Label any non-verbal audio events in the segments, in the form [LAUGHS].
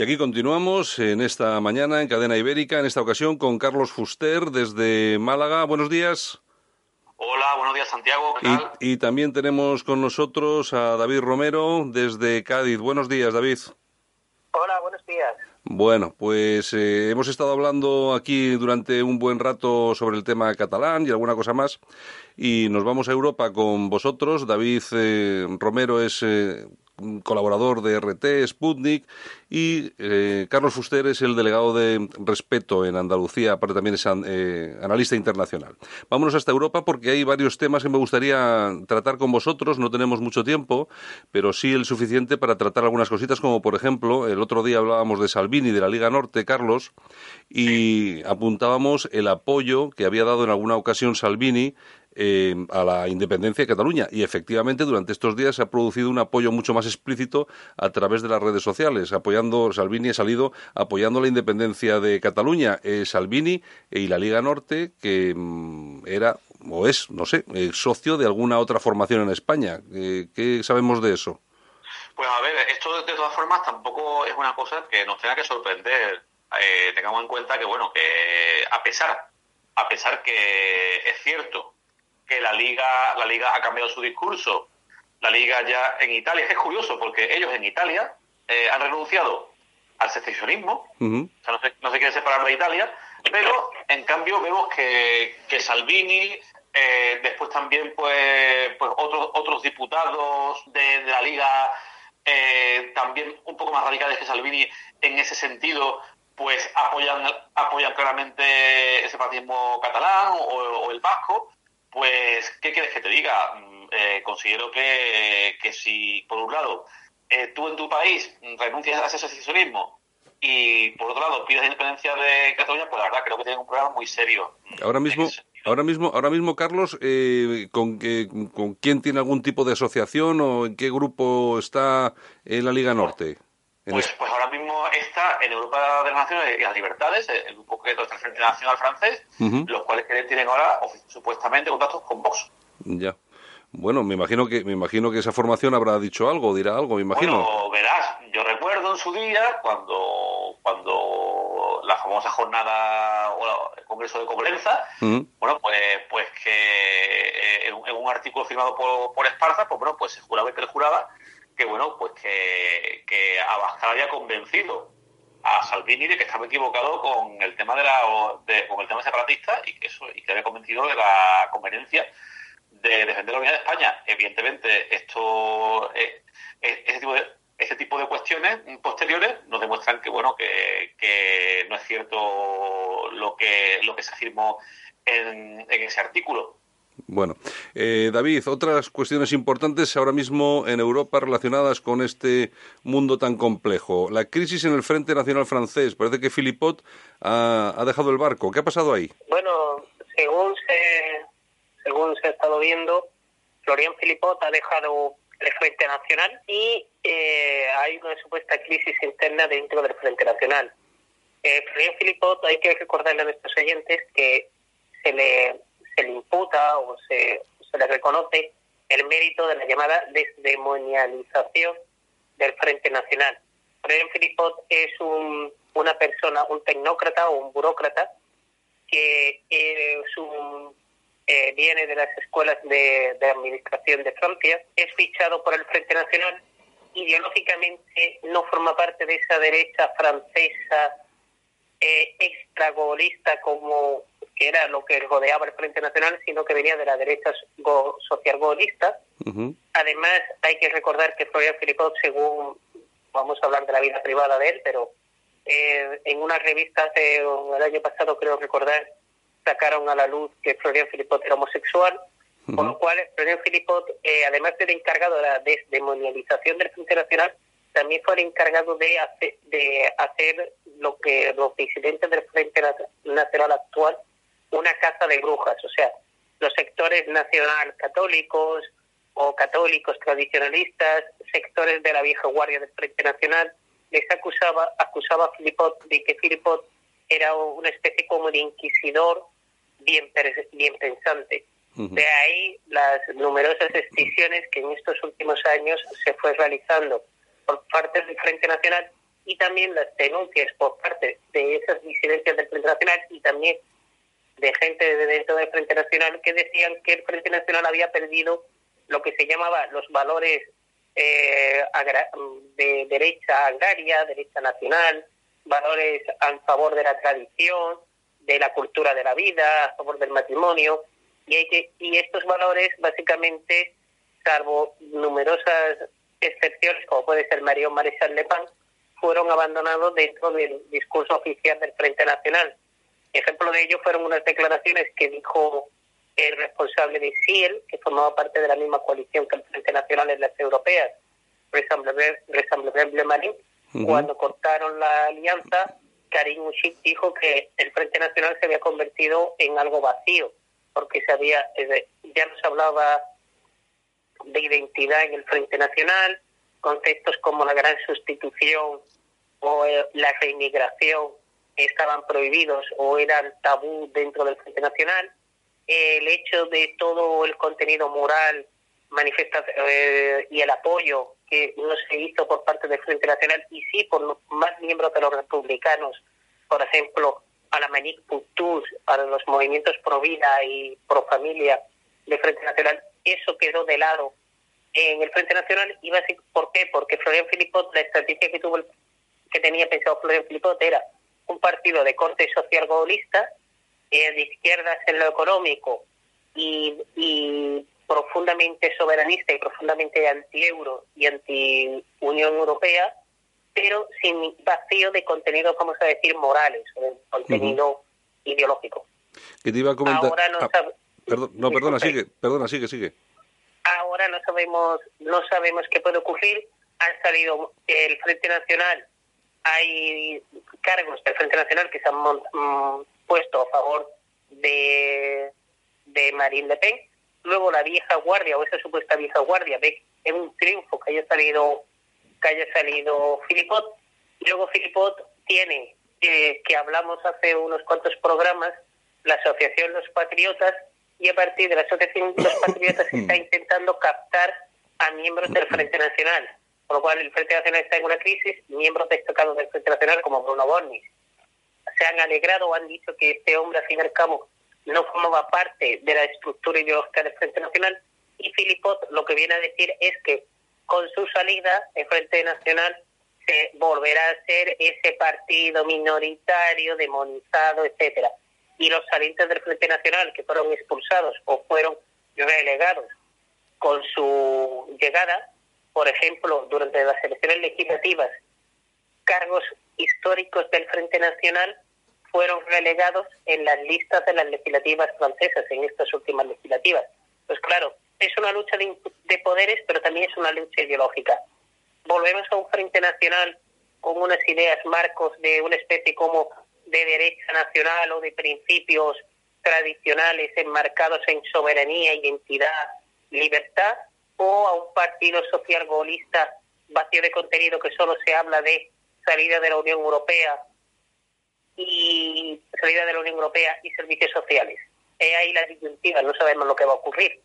Y aquí continuamos en esta mañana en Cadena Ibérica, en esta ocasión con Carlos Fuster desde Málaga. Buenos días. Hola, buenos días Santiago. ¿qué tal? Y, y también tenemos con nosotros a David Romero desde Cádiz. Buenos días, David. Hola, buenos días. Bueno, pues eh, hemos estado hablando aquí durante un buen rato sobre el tema catalán y alguna cosa más. Y nos vamos a Europa con vosotros. David eh, Romero es eh, colaborador de RT, Sputnik, y eh, Carlos Fuster es el delegado de Respeto en Andalucía, aparte también es eh, analista internacional. Vámonos hasta Europa porque hay varios temas que me gustaría tratar con vosotros, no tenemos mucho tiempo, pero sí el suficiente para tratar algunas cositas, como por ejemplo, el otro día hablábamos de Salvini, de la Liga Norte, Carlos, y apuntábamos el apoyo que había dado en alguna ocasión Salvini eh, a la independencia de Cataluña. Y efectivamente, durante estos días se ha producido un apoyo mucho más explícito a través de las redes sociales, apoyando, Salvini ha salido apoyando la independencia de Cataluña. Eh, Salvini y la Liga Norte, que mm, era o es, no sé, eh, socio de alguna otra formación en España. Eh, ¿Qué sabemos de eso? Pues a ver, esto de todas formas tampoco es una cosa que nos tenga que sorprender. Eh, tengamos en cuenta que, bueno, que a pesar, a pesar que es cierto que la liga, la liga ha cambiado su discurso, la liga ya en Italia, es curioso porque ellos en Italia eh, han renunciado al secesionismo, o sea, no se, no se quieren separar de Italia, pero en cambio vemos que, que Salvini, eh, después también pues, pues otros, otros diputados de, de la Liga, eh, también un poco más radicales que Salvini en ese sentido, pues apoyan, apoyan claramente el separatismo catalán o, o el vasco. Pues, ¿qué quieres que te diga? Mm, eh, considero que, que si, por un lado, eh, tú en tu país renuncias a ese secesionismo y, por otro lado, pides la independencia de Cataluña, pues la verdad creo que tienen un problema muy serio. Ahora mismo, ahora mismo, ahora mismo, Carlos, eh, ¿con, ¿con quién tiene algún tipo de asociación o en qué grupo está en la Liga Norte? Pues, es- pues ahora mismo está en Europa de las Naciones y las Libertades, el grupo que es el Frente Nacional Francés, Ujú. los cuales que tienen ahora supuestamente contactos con Vox. Ya. Bueno, me imagino que me imagino que esa formación habrá dicho algo, dirá algo, me imagino. Bueno, verás, yo recuerdo en su día cuando, cuando la famosa jornada o el Congreso de Coblenza, bueno, pues, pues que eh, en, un- en un artículo firmado por, por Esparza, pues bueno, pues le juraba que bueno, pues que, que Abascal había convencido a Salvini de que estaba equivocado con el tema de la de- con el tema separatista y que eso y que había convencido de la conveniencia de defender la unidad de España. Evidentemente, esto eh, ese tipo de ese tipo de cuestiones posteriores nos demuestran que bueno que, que no es cierto lo que lo que se afirmó en, en ese artículo. Bueno, eh, David, otras cuestiones importantes ahora mismo en Europa relacionadas con este mundo tan complejo. La crisis en el Frente Nacional francés. Parece que Philippot ha, dejado el barco. ¿Qué ha pasado ahí? Bueno, según se, según se ha estado viendo, Florian Filipot ha dejado el Frente Nacional y eh, hay una supuesta crisis interna dentro del Frente Nacional. Eh, Florian Filipot, hay que recordarle a nuestros oyentes que se le, se le imputa o se, se le reconoce el mérito de la llamada desdemonialización del Frente Nacional. Florian Filipot es un, una persona, un tecnócrata o un burócrata que eh, su, eh, viene de las escuelas de, de administración de Francia, es fichado por el Frente Nacional, ideológicamente no forma parte de esa derecha francesa eh, extragolista como que era lo que rodeaba el Frente Nacional, sino que venía de la derecha go- socialgolista. Ujú. Además, hay que recordar que Florian Philippot, según vamos a hablar de la vida privada de él, pero eh, en una revista hace el año pasado, creo recordar, sacaron a la luz que Florian Philippot era homosexual, con lo cual Florian Philippot, eh, además del encargado de la desdemonialización del Frente Nacional, también fue el encargado de hacer, de hacer lo que los disidentes del Frente Nacional actual de brujas, o sea, los sectores nacional católicos o católicos tradicionalistas, sectores de la vieja guardia del Frente Nacional, les acusaba, acusaba a Filipot de que Filipot era una especie como de inquisidor bien, bien pensante. De ahí las numerosas excisiones que en estos últimos años se fue realizando por parte del Frente Nacional y también las denuncias por parte de esas disidencias del Frente Nacional y también de gente de dentro del Frente Nacional que decían que el Frente Nacional había perdido lo que se llamaba los valores eh, de derecha agraria, derecha nacional, valores a favor de la tradición, de la cultura de la vida, a favor del matrimonio, y, hay que, y estos valores básicamente, salvo numerosas excepciones, como puede ser Mario Marechal Le Pen, fueron abandonados dentro del discurso oficial del Frente Nacional. De ello fueron unas declaraciones que dijo el responsable de CIEL, que formaba parte de la misma coalición que el Frente Nacional en las europeas, Ressemblable Marín, cuando cortaron la alianza, Karim Mushik dijo que el Frente Nacional se había convertido en algo vacío, porque se había, ya no se hablaba de identidad en el Frente Nacional, conceptos como la gran sustitución o eh, la reinmigración estaban prohibidos o eran tabú dentro del Frente Nacional. El hecho de todo el contenido moral manifesta eh, y el apoyo que no se hizo por parte del Frente Nacional y sí por más miembros de los republicanos, por ejemplo, a la Manic Putus, a los movimientos pro vida y pro familia del Frente Nacional, eso quedó de lado en el Frente Nacional. Y ¿Por qué? Porque Florian Filipot, la estrategia que tuvo que tenía pensado Florian Filipot era un partido de corte social golista, eh, de izquierdas en lo económico y, y profundamente soberanista y profundamente anti-euro y anti-Unión Europea, pero sin vacío de contenido, vamos a decir, morales o de contenido ideológico. Que te iba a comentar... Ahora no, ah, no perdona, sigue, perdona, sigue, sigue. Ahora no sabemos, no sabemos qué puede ocurrir. Han salido el Frente Nacional, hay cargos del Frente Nacional que se han mm, puesto a favor de, de Marine Le Pen. Luego la vieja guardia o esa supuesta vieja guardia ve en un triunfo que haya salido que haya salido Filipot luego Filipot tiene eh, que hablamos hace unos cuantos programas la asociación Los Patriotas y a partir de la asociación Los Patriotas está [LAUGHS] intentando captar a miembros del Frente Nacional por lo cual el Frente Nacional está en una crisis miembros destacados del Frente Nacional como Bruno Bornis se han alegrado o han dicho que este hombre al fin y al cabo no formaba parte de la estructura ideológica del Frente Nacional y Filipot lo que viene a decir es que con su salida el Frente Nacional se volverá a ser ese partido minoritario, demonizado, etcétera. Y los salientes del Frente Nacional que fueron expulsados o fueron relegados con su llegada, por ejemplo, durante las elecciones legislativas, cargos históricos del Frente Nacional fueron relegados en las listas de las legislativas francesas, en estas últimas legislativas. Pues claro, es una lucha de, poderes, pero también es una lucha ideológica. Volvemos a un frente nacional con unas ideas marcos de una especie como de derecha nacional o de principios tradicionales enmarcados en soberanía, identidad, libertad, o a un partido social golista vacío de contenido que solo se habla de salida de la Unión Europea y salida de la Unión Europea y servicios sociales. Es ahí la disyuntiva, no sabemos lo que va a ocurrir.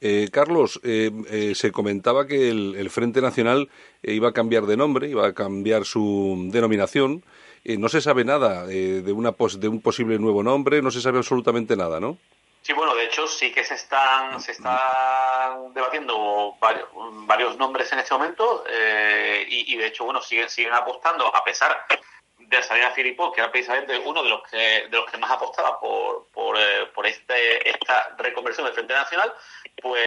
Eh, Carlos, eh, eh, se comentaba que el, Frente Nacional iba a cambiar de nombre, iba a cambiar su denominación. no se sabe nada de, una de un posible nuevo nombre, no se sabe absolutamente nada, ¿no? Sí, bueno, de hecho sí que se están, se están debatiendo varios, varios nombres en este momento y, y, de hecho, bueno, siguen, siguen apostando, a pesar de salida Filippo, que era precisamente uno de los que, de los que más apostaba por, por, eh, por este, esta reconversión del Frente Nacional, pues